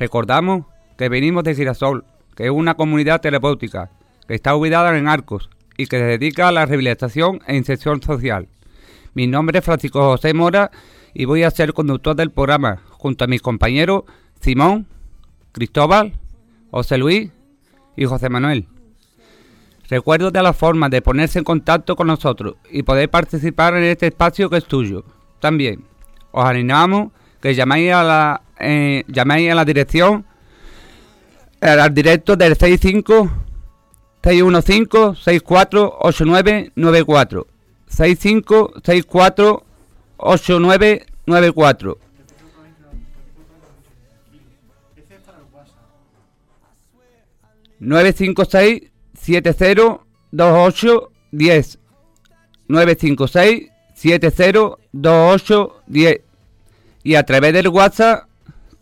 Recordamos que venimos de Girasol, que es una comunidad terapéutica que está ubicada en Arcos y que se dedica a la rehabilitación e inserción social. Mi nombre es Francisco José Mora y voy a ser conductor del programa junto a mis compañeros Simón, Cristóbal, José Luis y José Manuel. Recuerdo de la forma de ponerse en contacto con nosotros y poder participar en este espacio que es tuyo. También os animamos que llaméis a la, eh, llaméis a la dirección al directo del 65 615 648994 65 64 8994 956 7028 10 956 7028 10 y a través del WhatsApp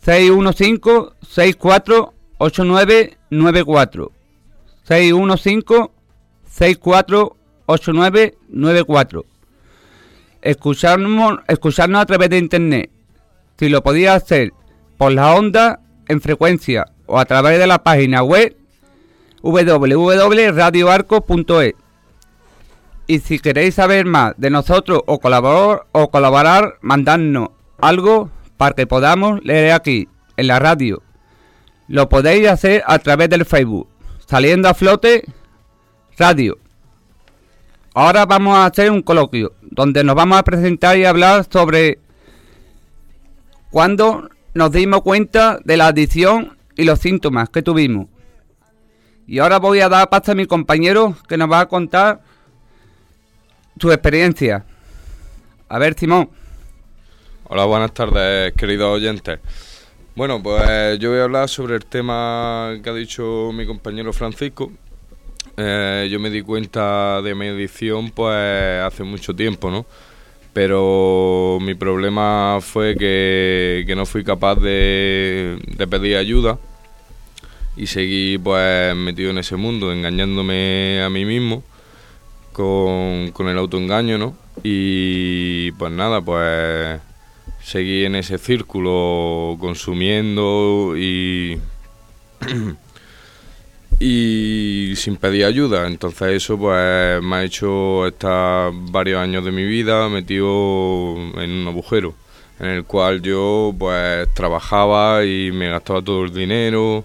615 64 8994 615 64 8994 escucharnos, escucharnos a través de internet. Si lo podía hacer por la onda en frecuencia o a través de la página web www.radioarco.es y si queréis saber más de nosotros o colaborar, o colaborar, mandadnos algo para que podamos leer aquí en la radio. Lo podéis hacer a través del Facebook, saliendo a flote radio. Ahora vamos a hacer un coloquio donde nos vamos a presentar y hablar sobre cuando nos dimos cuenta de la adicción y los síntomas que tuvimos. Y ahora voy a dar paso a mi compañero que nos va a contar su experiencia. A ver, Simón. Hola, buenas tardes, queridos oyentes. Bueno, pues yo voy a hablar sobre el tema que ha dicho mi compañero Francisco. Eh, yo me di cuenta de mi adicción pues hace mucho tiempo, ¿no? Pero mi problema fue que, no fui capaz de, de pedir ayuda y seguí pues metido en ese mundo, engañándome a mí mismo con, con el autoengaño, ¿no? Y pues nada, pues seguí en ese círculo consumiendo y sin pedir ayuda. Entonces eso pues me ha hecho estar varios años de mi vida metido en un agujero en el cual yo pues trabajaba y me gastaba todo el dinero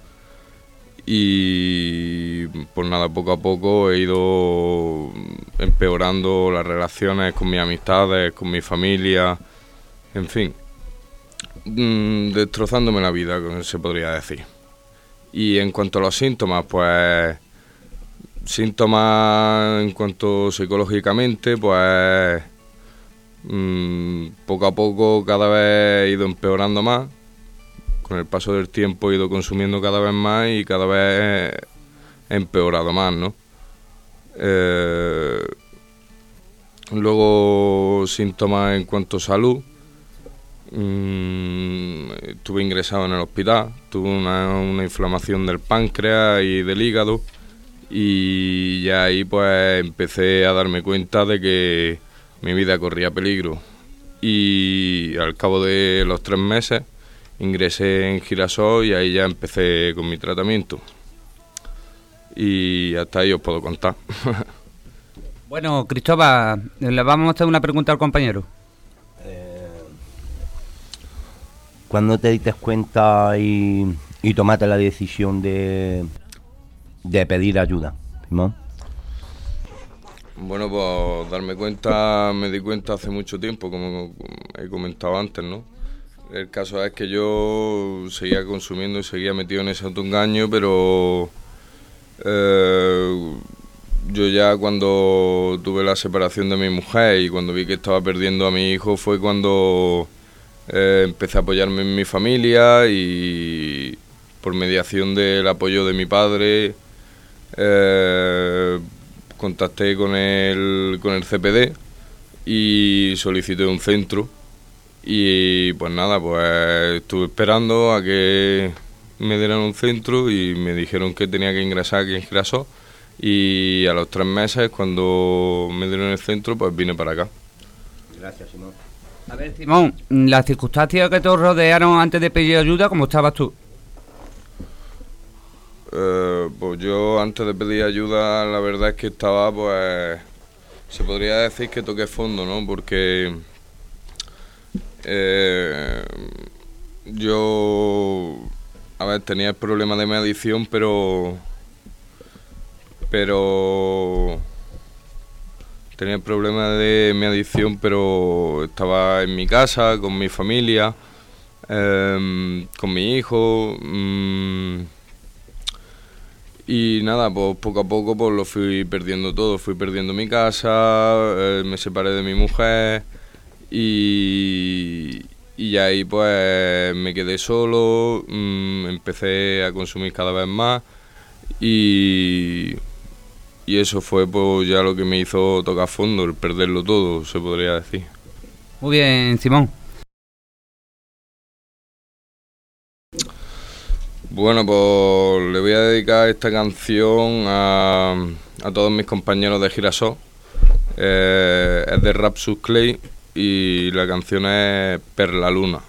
y pues nada, poco a poco he ido empeorando las relaciones con mis amistades, con mi familia, en fin, mm, destrozándome la vida, se podría decir. Y en cuanto a los síntomas, pues síntomas en cuanto psicológicamente, pues mm, poco a poco cada vez he ido empeorando más con el paso del tiempo he ido consumiendo cada vez más y cada vez he empeorado más, ¿no? Eh, luego síntomas en cuanto a salud. Mm, estuve ingresado en el hospital, tuve una, inflamación del páncreas y del hígado y ya ahí pues empecé a darme cuenta de que mi vida corría peligro y al cabo de los tres meses ingresé en Girasol y ahí ya empecé con mi tratamiento. Y hasta ahí os puedo contar. bueno, Cristóbal, le vamos a hacer una pregunta al compañero. Eh, ¿Cuándo te diste cuenta y, y tomaste la decisión de, de pedir ayuda, Bueno, pues darme cuenta, me di cuenta hace mucho tiempo, como he comentado antes, ¿no? El caso es que yo seguía consumiendo y seguía metido en ese autoengaño, pero eh, yo ya cuando tuve la separación de mi mujer y cuando vi que estaba perdiendo a mi hijo fue cuando eh, empecé a apoyarme en mi familia y por mediación del apoyo de mi padre eh, contacté con el, con el CPD y solicité un centro y pues nada, pues estuve esperando a que me dieran un centro y me dijeron que tenía que ingresar, que ingresó. Y a los tres meses, cuando me dieron el centro, pues vine para acá. Gracias, Simón. A ver, Simón, las circunstancias que te rodearon antes de pedir ayuda, ¿cómo estabas tú? Eh, pues yo antes de pedir ayuda, la verdad es que estaba, pues, se podría decir que toqué fondo, ¿no? Porque eh, yo, a ver, tenía el problema de mi adicción, pero, pero tenía el problema de mi adicción, pero estaba en mi casa, con mi familia, em, con mi hijo. mm, y nada, pues poco a poco pues lo fui perdiendo todo. Fui perdiendo mi casa, eh, me separé de mi mujer y, y ahí pues me quedé solo, mm, empecé a consumir cada vez más y, y eso fue pues ya lo que me hizo tocar fondo, el perderlo todo, se podría decir. Muy bien, Simón. Bueno, pues le voy a dedicar esta canción a, a todos mis compañeros de Girasol. Eh, es de Rapsus Clay y la canción es Perla Luna.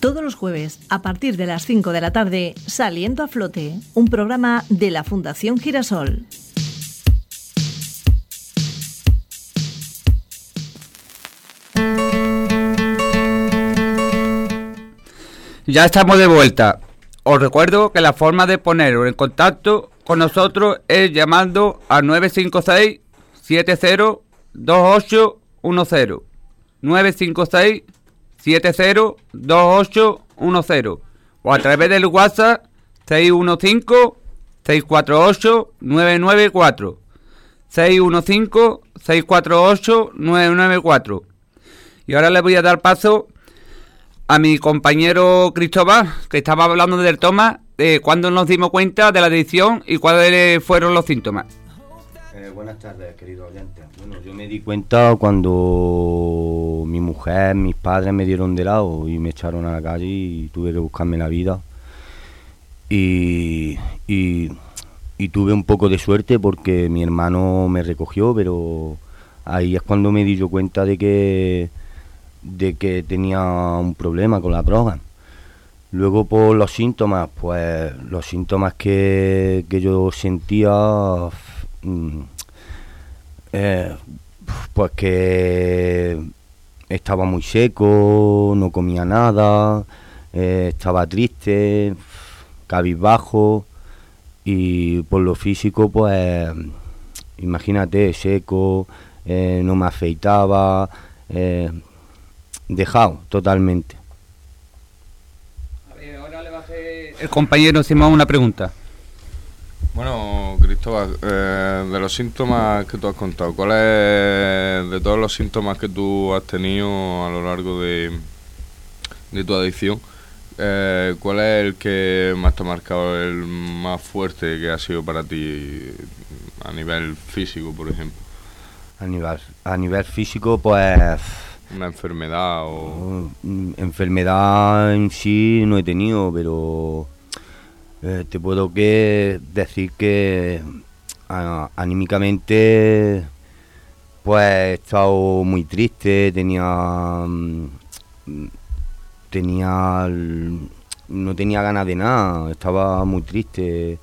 Todos los jueves, a partir de las 5 de la tarde, Saliendo a Flote, un programa de la Fundación Girasol. Ya estamos de vuelta. Os recuerdo que la forma de poneros en contacto con nosotros es llamando al 956 702810 956 702810 o a través del WhatsApp 615 648 994 615 648 994 y ahora le voy a dar paso a mi compañero Cristóbal, que estaba hablando del toma, de cuándo nos dimos cuenta de la adicción y cuáles fueron los síntomas. Eh, buenas tardes, querido oyente. Bueno, yo me di cuenta cuando mi mujer, mis padres me dieron de lado y me echaron a la calle y tuve que buscarme la vida. Y, y, tuve un poco de suerte porque mi hermano me recogió, pero ahí es cuando me di yo cuenta de que, de que tenía un problema con la droga. Luego por los síntomas, pues los síntomas que, que yo sentía, eh, pues que estaba muy seco, no comía nada, eh, estaba triste, cabizbajo y por lo físico, pues imagínate, seco, eh, no me afeitaba, dejado totalmente. ahora le va a el compañero Simón una pregunta. Bueno, Cristóbal, eh, de los síntomas que tú has contado, ¿cuál es, de todos los síntomas que tú has tenido a lo largo de, de tu adicción, eh, cuál es el que más te ha marcado, el más fuerte que ha sido para ti a nivel físico, por ejemplo? A nivel, a nivel físico, pues ¿Una enfermedad o...? mm, enfermedad en sí no he tenido, pero eh, te puedo decir que anímicamente pues he estado muy triste, tenía mm, tenía no tenía ganas de nada, estaba muy triste,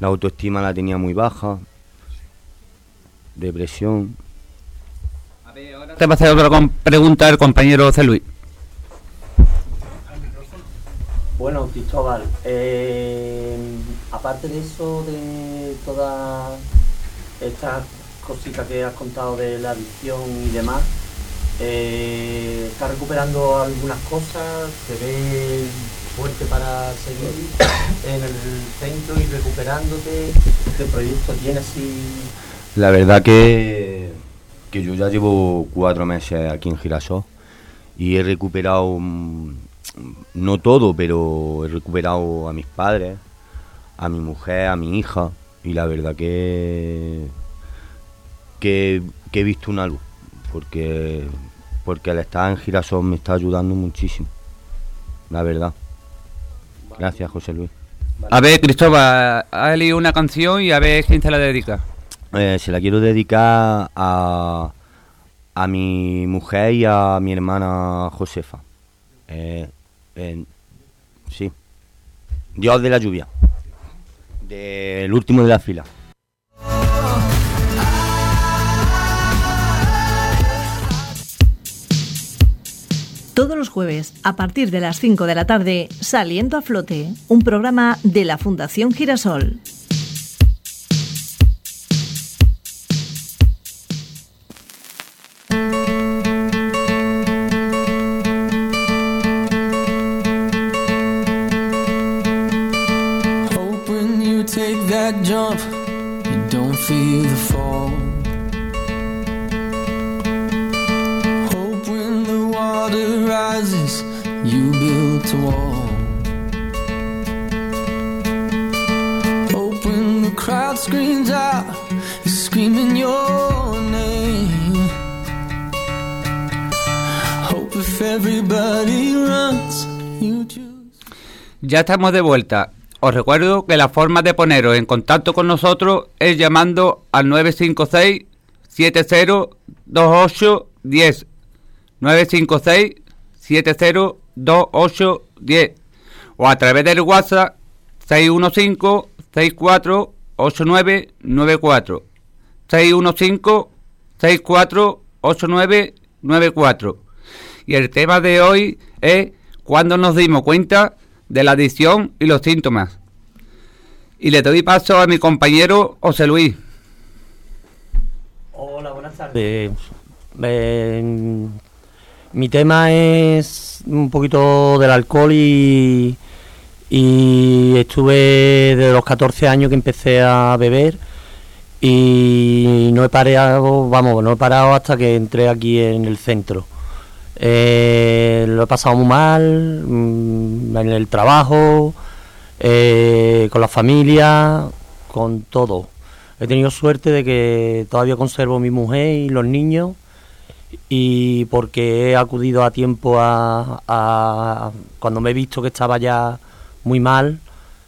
la autoestima la tenía muy baja, depresión. Te va a hacer otra pregunta el compañero José Luis. Bueno, Cristóbal, eh, aparte de eso, de todas estas cositas que has contado de la adicción y demás, eh, ¿estás recuperando algunas cosas? ¿Te ves fuerte para seguir en el centro y recuperándote? ¿Qué proyecto tienes? Y... La verdad que, que yo ya llevo cuatro meses aquí en Girasol y he recuperado, mm, no todo, pero he recuperado a mis padres, a mi mujer, a mi hija y la verdad que, que, que he visto una luz porque, porque el estar en Girasol me está ayudando muchísimo, la verdad. Gracias, José Luis. A ver, Cristóbal, ha leído una canción y a ver quién se la dedica. Eh, se la quiero dedicar a, a mi mujer y a mi hermana Josefa. Eh, Sí. Dios de la lluvia. Del último de la fila. Todos los jueves, a partir de las 5 de la tarde, Saliendo a Flote, un programa de la Fundación Girasol. Ya estamos de vuelta. Os recuerdo que la forma de poneros en contacto con nosotros es llamando al 956 702810 956 702810 o a través del WhatsApp 615 64 8994 615 64 8994 y el tema de hoy es cuando nos dimos cuenta de la adicción y los síntomas. Y le doy paso a mi compañero José Luis. Hola, buenas tardes. Eh, eh, mi tema es un poquito del alcohol y, y estuve desde los 14 años que empecé a beber y no he parado, vamos, no he parado hasta que entré aquí en el centro. Eh, lo he pasado muy mal mm, en el trabajo, eh, con la familia, con todo. He tenido suerte de que todavía conservo mi mujer y los niños y porque he acudido a tiempo a, a- cuando me he visto que estaba ya muy mal,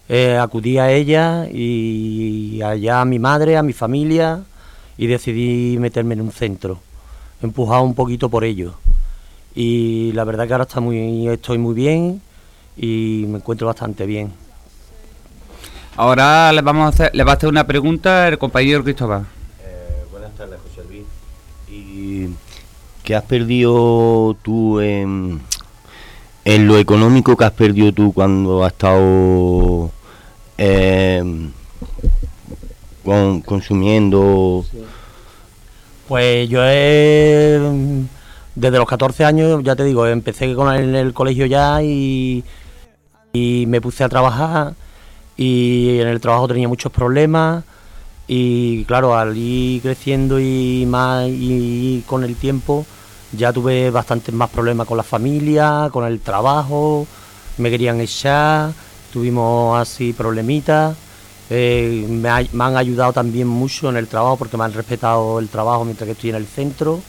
eh, acudí a ella y allá a mi madre, a mi familia y decidí meterme en un centro, empujado un poquito por ello. Y la verdad que ahora está muy, estoy muy bien y me encuentro bastante bien. Ahora le vamos a hacer, le va a hacer una pregunta el compañero Cristóbal. buenas tardes, José Luis. ¿Y qué has perdido tú en, en lo económico que has perdido tú cuando has estado em, con- consumiendo? Pues yo he, desde los 14 años, ya te digo, empecé con el, el colegio ya y, y me puse a trabajar y en el trabajo tenía muchos problemas y claro, al ir creciendo y más y con el tiempo ya tuve bastantes más problemas con la familia, con el trabajo, me querían echar, tuvimos así problemitas. Eh, me, ha- me han ayudado también mucho en el trabajo porque me han respetado el trabajo mientras que estoy en el centro.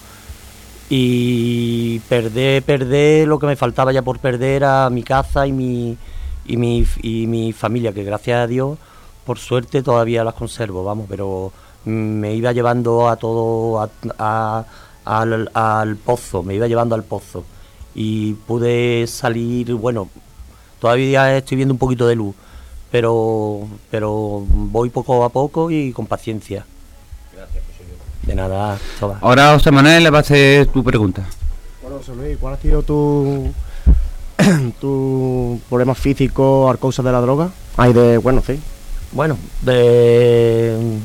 Y perder, perder lo que me faltaba ya por perder a mi casa y mi, y mi, y mi familia, que gracias a Dios, por suerte todavía las conservo, vamos, pero me iba llevando a todo, a- a- al, al pozo, me iba llevando al pozo. Y pude salir, bueno, todavía estoy viendo un poquito de luz, pero, pero voy poco a poco y con paciencia. De nada, Cristóbal. Ahora José Manuel le va a hacer tu pregunta. Bueno, José Luis, ¿cuál ha sido tu, tu problema físico a causa de la droga? Ay, de, bueno, sí. Bueno, de,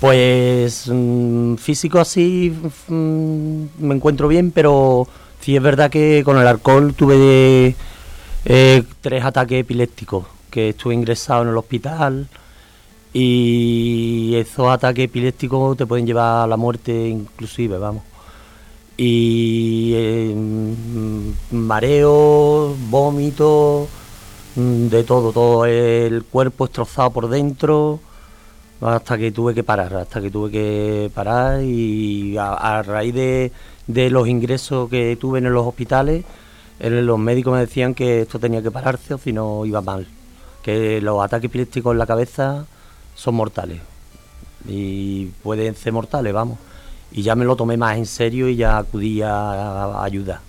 pues mm, físico así mm, me encuentro bien, pero sí es verdad que con el alcohol tuve eh, tres ataques epilépticos, que estuve ingresado en el hospital y esos ataques epilépticos te pueden llevar a la muerte inclusive, vamos. Y eh, mm, mareo, vómito, mm, de todo, todo el cuerpo destrozado por dentro, hasta que tuve que parar, hasta que tuve que parar y a, a raíz de, de los ingresos que tuve en los hospitales, el- los médicos me decían que esto tenía que pararse o si no iba mal, que los ataques epilépticos en la cabeza son mortales y pueden ser mortales, vamos. Y ya me lo tomé más en serio y ya acudí a, a ayuda.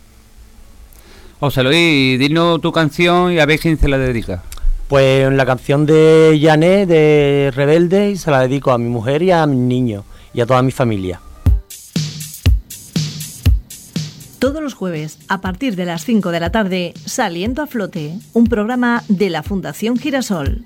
José Luis, dinos tu canción y a ver quién se la dedica. Pues la canción de Janet de Rebelde y se la dedico a mi mujer y a mis niños y a toda mi familia. Todos los jueves, a partir de las 5 de la tarde, Saliendo a Flote, un programa de la Fundación Girasol.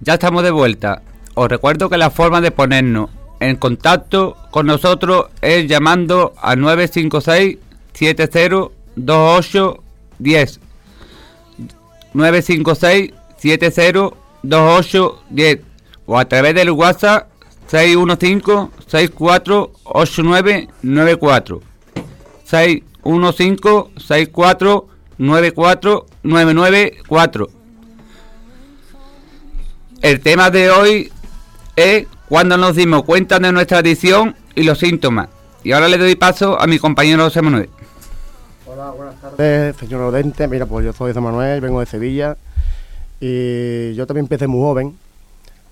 Ya estamos de vuelta. Os recuerdo que la forma de ponernos en contacto con nosotros es llamando a 956 7028 10 956 7028 10 o a través del WhatsApp 615 6489 94 615 64 94 994 el tema de hoy es cuando nos dimos cuenta de nuestra adicción y los síntomas. Y ahora le doy paso a mi compañero José Manuel. Hola, buenas tardes, señor Odente. Mira, pues yo soy José Manuel, vengo de Sevilla. Y yo también empecé muy joven,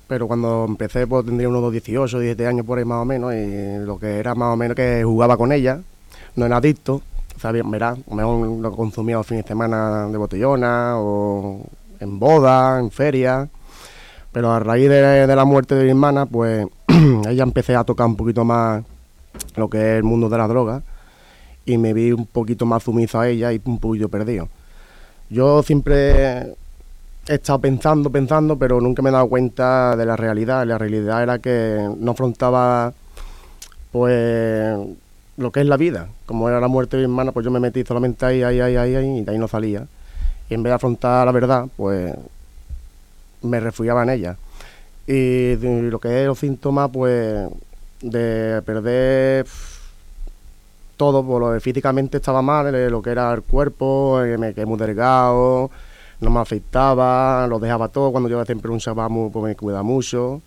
pero cuando empecé pues tendría unos 18, 17 años por ahí más o menos. Y lo que era más o menos que jugaba con ella, no era adicto. Sabía, verá, a lo mejor lo consumía los fines de semana de botellona o en boda, en feria. Pero a raíz de, la muerte de mi hermana, pues ahí ya empecé a tocar un poquito más lo que es el mundo de la droga y me vi un poquito más sumiso a ella y un poquito perdido. Yo siempre he estado pensando, pensando, pero nunca me he dado cuenta de la realidad. La realidad era que no afrontaba, pues, lo que es la vida. Como era la muerte de mi hermana, pues yo me metí solamente ahí, ahí, ahí, ahí, ahí, y de ahí no salía. Y en vez de afrontar la verdad, pues, me refugiaba en ella. Y de lo que es los síntomas, pues, de perder todo, por lo que físicamente estaba mal, eh, lo que era el cuerpo, eh, me quedé muy delgado, no me afectaba, lo dejaba todo, cuando yo siempre un muy, pues me cuida mucho,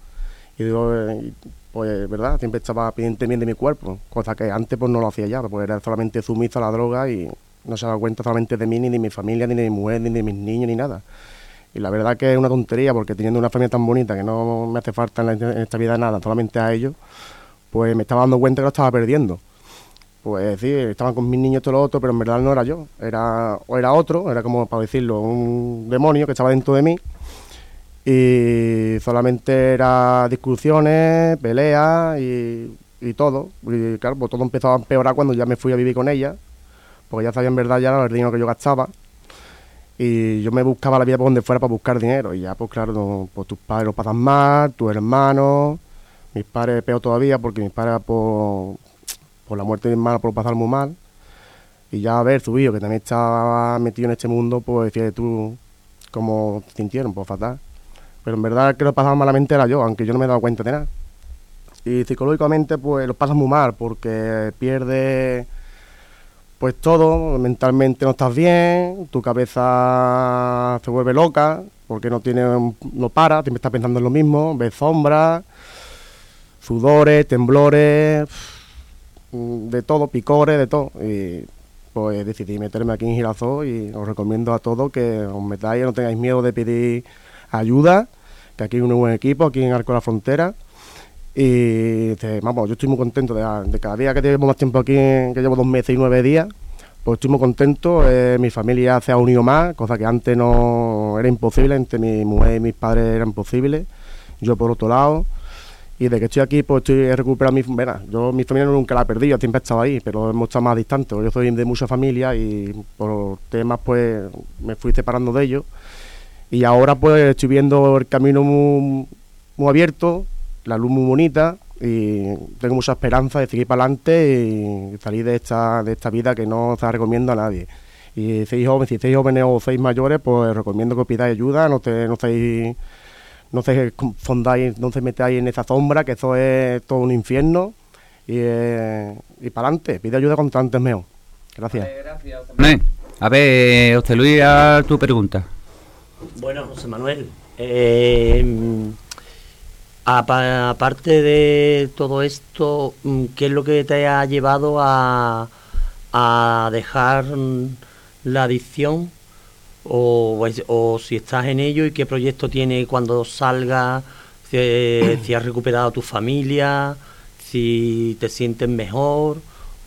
y digo, eh, pues, ¿verdad? Siempre estaba pendiente bien de mi cuerpo, cosa que antes pues no lo hacía ya, pues era solamente sumiso a la droga y no se daba cuenta solamente de mí, ni de mi familia, ni de mi mujer, ni de mis niños, ni nada. Y la verdad que es una tontería, porque teniendo una familia tan bonita que no me hace falta en, esta vida nada, solamente a ellos, pues me estaba dando cuenta que lo estaba perdiendo. Pues sí, estaban con mis niños todo lo otro, pero en verdad no era yo, era, era otro, era como para decirlo, un demonio que estaba dentro de mí. Y solamente era discusiones, peleas y, y todo. Y claro, pues todo empezó a empeorar cuando ya me fui a vivir con ella, porque ya sabía en verdad ya el dinero que yo gastaba. Y yo me buscaba la vida por donde fuera para buscar dinero. Y ya, pues claro, pues tus padres lo pasan mal, tus hermanos, mis padres peor todavía, porque mis padres por, por la muerte de mi hermano por pasar muy mal. Y ya a ver, su hijo, que también estaba metido en este mundo, pues fíjate tú cómo sintieron, pues fatal. Pero en verdad que lo pasaba malamente era yo, aunque yo no me he dado cuenta de nada. Y psicológicamente, pues lo pasas muy mal, porque pierdes pues todo, mentalmente no estás bien, tu cabeza se vuelve loca, porque no tiene, no para, siempre estás pensando en lo mismo, ves sombras, sudores, temblores, de todo, picores, de todo. Y pues decidí meterme aquí en Girasol y os recomiendo a todos que os metáis, no tengáis miedo de pedir ayuda, que aquí hay un buen equipo, aquí en Arco de la Frontera. Y este, vamos, yo estoy muy contento de, de cada día que llevo más tiempo aquí, que llevo dos meses y nueve días, pues estoy muy contento. eh, mi familia se ha unido más, cosa que antes no era imposible, entre mi mujer y mis padres era imposible. Yo por otro lado. Y de que estoy aquí, pues estoy he recuperado mi verá, Yo mi familia nunca la he perdido, siempre he estado ahí, pero hemos estado más distantes. Yo soy de mucha familia y por temas, pues me fui separando de ellos. Y ahora, pues estoy viendo el camino muy, muy abierto, la luz muy bonita y tengo mucha esperanza de seguir para adelante y salir de esta, de esta vida que no se la recomiendo a nadie. Y seis jóvenes, si seis jóvenes o seis mayores, pues recomiendo que os pidáis ayuda, no te, no estéis, no se fondáis, no se metáis en esa sombra, que eso es todo un infierno. Y, eh, y para adelante, pide ayuda cuanto antes mejor. Gracias. Manuel, A ver, José Luis, a tu pregunta. Bueno, José Manuel, eh, apa- aparte de todo esto, mm, ¿qué es lo que te ha llevado a, dejar la adicción? O, es- o si estás en ello y qué proyecto tiene cuando salga, si, si has recuperado a tu familia, si te sientes mejor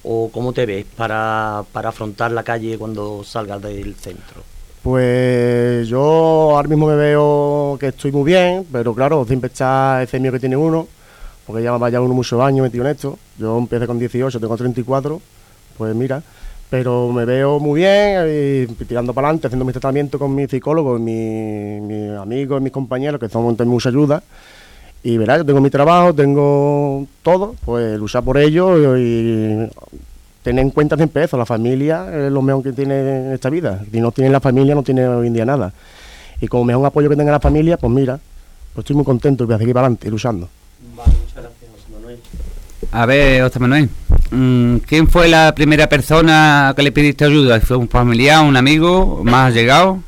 o cómo te ves para, para afrontar la calle cuando salgas del centro. Pues yo ahora mismo me veo que estoy muy bien, pero claro, siempre está ese miedo que tiene uno, porque ya vaya uno muchos años metido en esto. Yo empecé con 18, tengo 34, pues mira, pero me veo muy bien, y tirando para adelante, haciendo mi tratamiento con mi psicólogo, y mi- mis amigos, mis compañeros, que son de mucha ayuda. Y verás, yo tengo mi trabajo, tengo todo, pues luchar por ello y, tener en cuenta siempre eso, la familia es lo mejor que tiene en esta vida. Si no tiene la familia, no tiene hoy en día nada. Y como mejor apoyo que tenga la familia, pues mira, pues estoy muy contento y voy a seguir para adelante, luchando. Vale, muchas gracias, José Manuel. A ver, José Manuel, mm, ¿quién fue la primera persona que le pidiste ayuda? ¿Fue un familiar, un amigo, más llegado?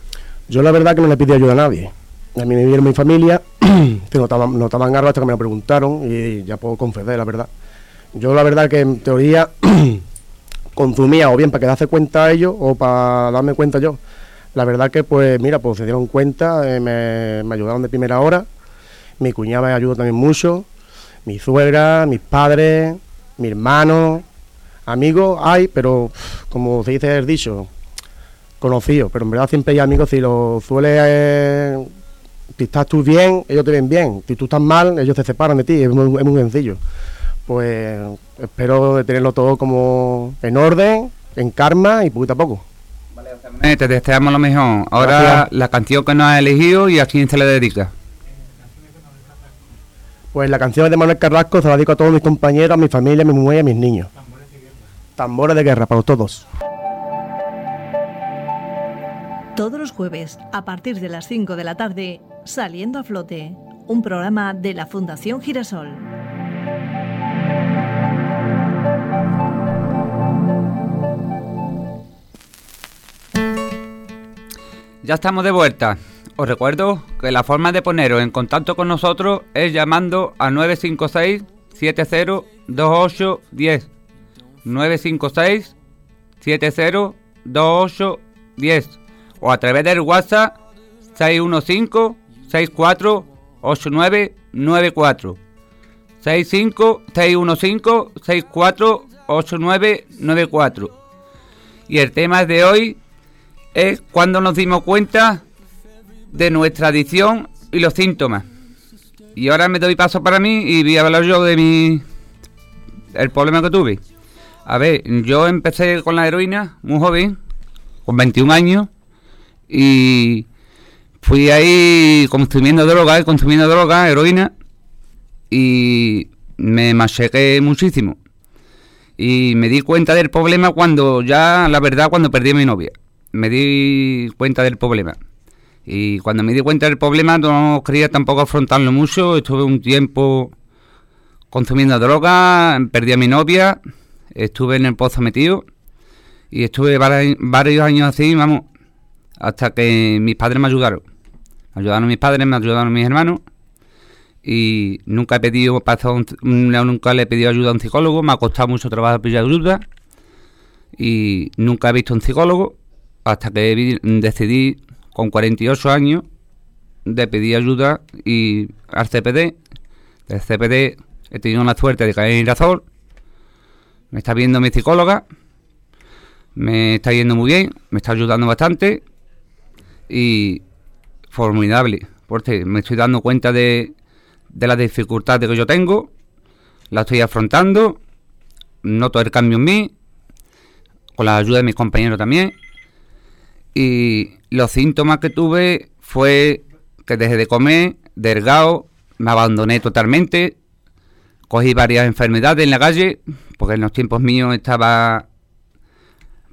Yo la verdad que no le pedí ayuda a nadie. A mí me vieron mi familia, que notaban, notaban algo hasta que me lo preguntaron y ya puedo confesar, la verdad. Yo la verdad que en teoría consumía o bien para que darse cuenta ellos o para darme cuenta yo. La verdad que pues mira, pues se dieron cuenta, eh, me, ayudaron de primera hora. Mi cuñada me ayudó también mucho, mi suegra, mis padres, mi hermano, amigos hay, pero como se dice el dicho, conocidos, pero en verdad siempre hay amigos, si lo suele, eh, si estás tú bien, ellos te ven bien, si tú estás mal, ellos se separan de ti, es muy sencillo. Pues espero de tenerlo todo como en orden, en karma y poquito a poco. Eh, te deseamos lo mejor. Ahora Gracias. la canción que nos has elegido y a quién se le dedica. Pues la canción es de Manuel Carrasco, se la dedico a todos mis compañeros, a mi familia, a mi mujer y a mis niños. Tambores de guerra para todos. Todos los jueves, a partir de las 5 de la tarde, Saliendo a Flote, un programa de la Fundación Girasol. Ya estamos de vuelta. Os recuerdo que la forma de poneros en contacto con nosotros es llamando a 956 702810 956 702810 o a través del WhatsApp 615 64 8994 65 615 64 8994 y el tema de hoy es cuando nos dimos cuenta de nuestra adicción y los síntomas. Y ahora me doy paso para mí y voy a hablar yo de mi el problema que tuve. A ver, yo empecé con la heroína muy joven, con 21 años, y fui ahí consumiendo droga, consumiendo droga, heroína, y me machequé muchísimo. Y me di cuenta del problema cuando ya, la verdad, cuando perdí a mi novia. Me di cuenta del problema. Y cuando me di cuenta del problema no quería tampoco afrontarlo mucho. Estuve un tiempo consumiendo droga, perdí a mi novia, estuve en el pozo metido y estuve vari- varios años así, vamos, hasta que mis padres me ayudaron. Me ayudaron mis padres, me ayudaron mis hermanos y nunca he pedido nunca le he pedido ayuda a un psicólogo, me ha costado mucho trabajo pedir ayuda y nunca he visto un psicólogo hasta que decidí con 48 años de pedir ayuda y al CPD. Del CPD he tenido la suerte de caer en Irazol. Me está viendo mi psicóloga. Me está yendo muy bien, me está ayudando bastante y formidable, porque me estoy dando cuenta de, de las dificultades que yo tengo, la estoy afrontando, noto el cambio en mí, con la ayuda de mis compañeros también, y los síntomas que tuve fue que dejé de comer, delgado, me abandoné totalmente, cogí varias enfermedades en la calle, porque en los tiempos míos estaba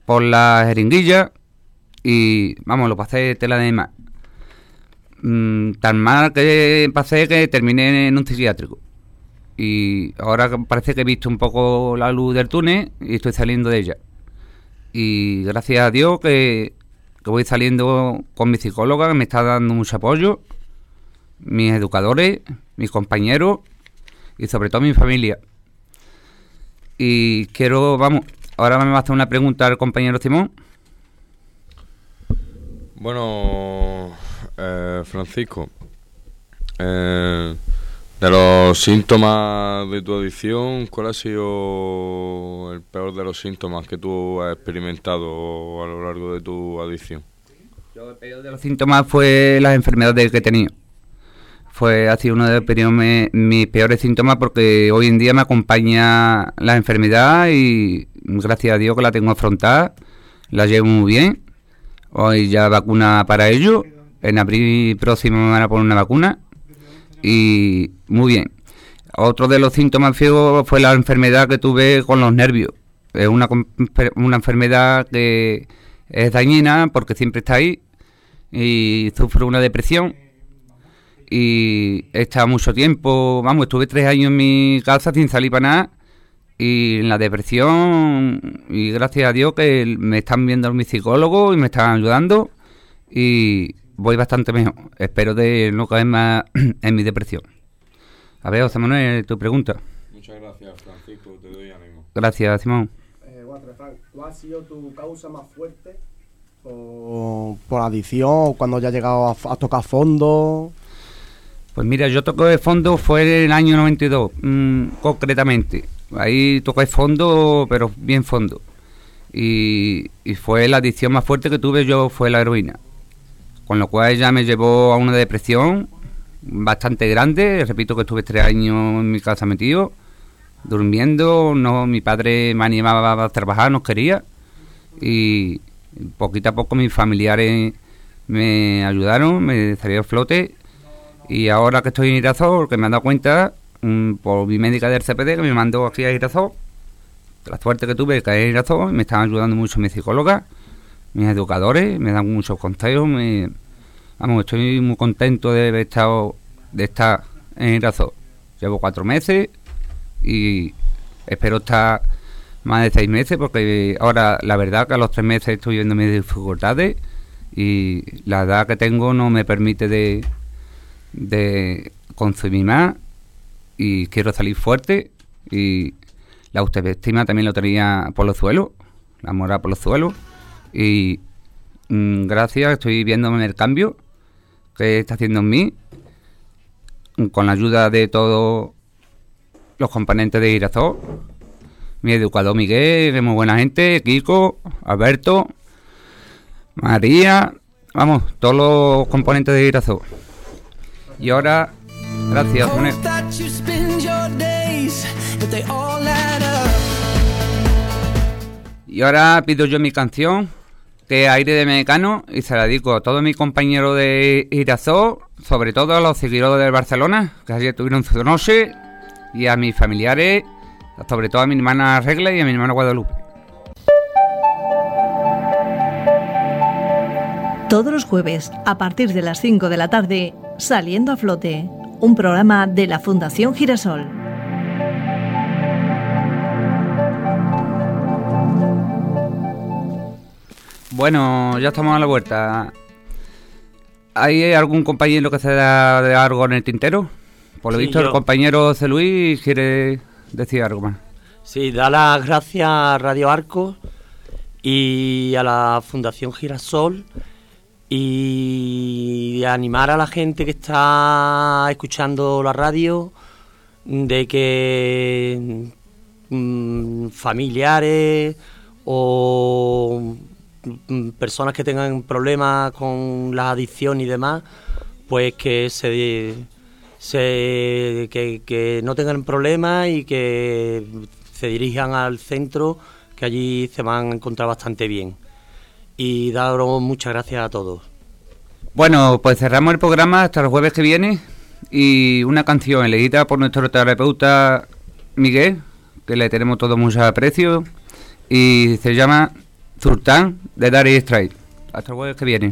por la jeringuilla, y vamos, lo pasé tela de más. Mm, tan mal que pasé que terminé en un psiquiátrico. Y ahora parece que he visto un poco la luz del túnel y estoy saliendo de ella. Y gracias a Dios que, que voy saliendo con mi psicóloga, que me está dando mucho apoyo, mis educadores, mis compañeros y sobre todo mi familia. Y quiero, vamos, ahora me va a hacer una pregunta al compañero Simón. Bueno, eh, Francisco, eh, de los síntomas de tu adicción, ¿cuál ha sido el peor de los síntomas que tú has experimentado a lo largo de tu adicción? Yo, el peor de los síntomas fue las enfermedades que he tenido. Fue ha sido uno de los mis peores síntomas porque hoy en día me acompaña la enfermedad y gracias a Dios que la tengo afrontada, la llevo muy bien. Hoy ya vacuna para ello. En abril próximo me van a poner una vacuna y muy bien. Otro de los síntomas feos fue la enfermedad que tuve con los nervios. Es una, una enfermedad que es dañina porque siempre está ahí y sufro una depresión y he estado mucho tiempo, vamos, estuve tres años en mi casa sin salir para nada y en la depresión y gracias a Dios que me están viendo mis psicólogos y me están ayudando y voy bastante mejor. Espero de no caer más en mi depresión. A ver, José Manuel, tu pregunta. Muchas gracias, Francisco, te doy ánimo. Gracias, Simón. Eh, Frank, ¿cuál ha sido tu causa más fuerte por, por adicción? Cuando ya has llegado a, a tocar fondo. Pues mira, yo toqué de fondo fue en el año 92, mm, concretamente. Ahí toqué fondo, pero bien fondo. Y, y fue la adicción más fuerte que tuve yo fue la heroína. Con lo cual ya me llevó a una depresión bastante grande. Repito que estuve tres años en mi casa metido, durmiendo. No, mi padre me animaba a trabajar, nos quería. Y poquito a poco mis familiares me ayudaron, me salí a flote. Y ahora que estoy en Irazol, que me han dado cuenta mm, por mi médica del CPD que me mandó aquí a Irazol, la suerte que tuve que en Irazol, me están ayudando mucho mis psicólogas, mis educadores, me dan muchos consejos, me, vamos, estoy muy contento de haber estado, de estar en Irazol. Llevo cuatro meses y espero estar más de seis meses porque ahora la verdad que a los tres meses estoy viendo mis dificultades y la edad que tengo no me permite de de consumir más y quiero salir fuerte y la autoestima también lo tenía por los suelos, la moral por los suelos y mm, gracias estoy viéndome el cambio que está haciendo en mí con la ayuda de todos los componentes de Irazó, mi educador Miguel, muy buena gente, Kiko, Alberto, María, vamos, todos los componentes de Irazó. Y ahora, gracias. Y ahora pido yo mi canción, es Aire de Mecano, y se la dedico a todos mis compañeros de Irazó, sobre todo a los seguidores del Barcelona, que ayer tuvieron su noche, y a mis familiares, sobre todo a mi hermana Regla y a mi hermana Guadalupe. Todos los jueves, a partir de las 5 de la tarde, Saliendo a Flote, un programa de la Fundación Girasol. Bueno, ya estamos a la vuelta. ¿Hay algún compañero que se da de algo en el tintero? Por lo Sí, visto, el compañero José Luis quiere decir algo más. Sí, da las gracias a Radio Arcos y a la Fundación Girasol y animar a la gente que está escuchando la radio de que mm, familiares o personas que tengan problemas con la adicción y demás, pues que se, que no tengan problemas y que se dirijan al centro, que allí se van a encontrar bastante bien. Y daros muchas gracias a todos. Bueno, pues cerramos el programa hasta el jueves que viene y una canción elegida por nuestro terapeuta Miguel, que le tenemos todo mucho aprecio, y se llama Sultán de Dari Strike. Hasta el jueves que viene.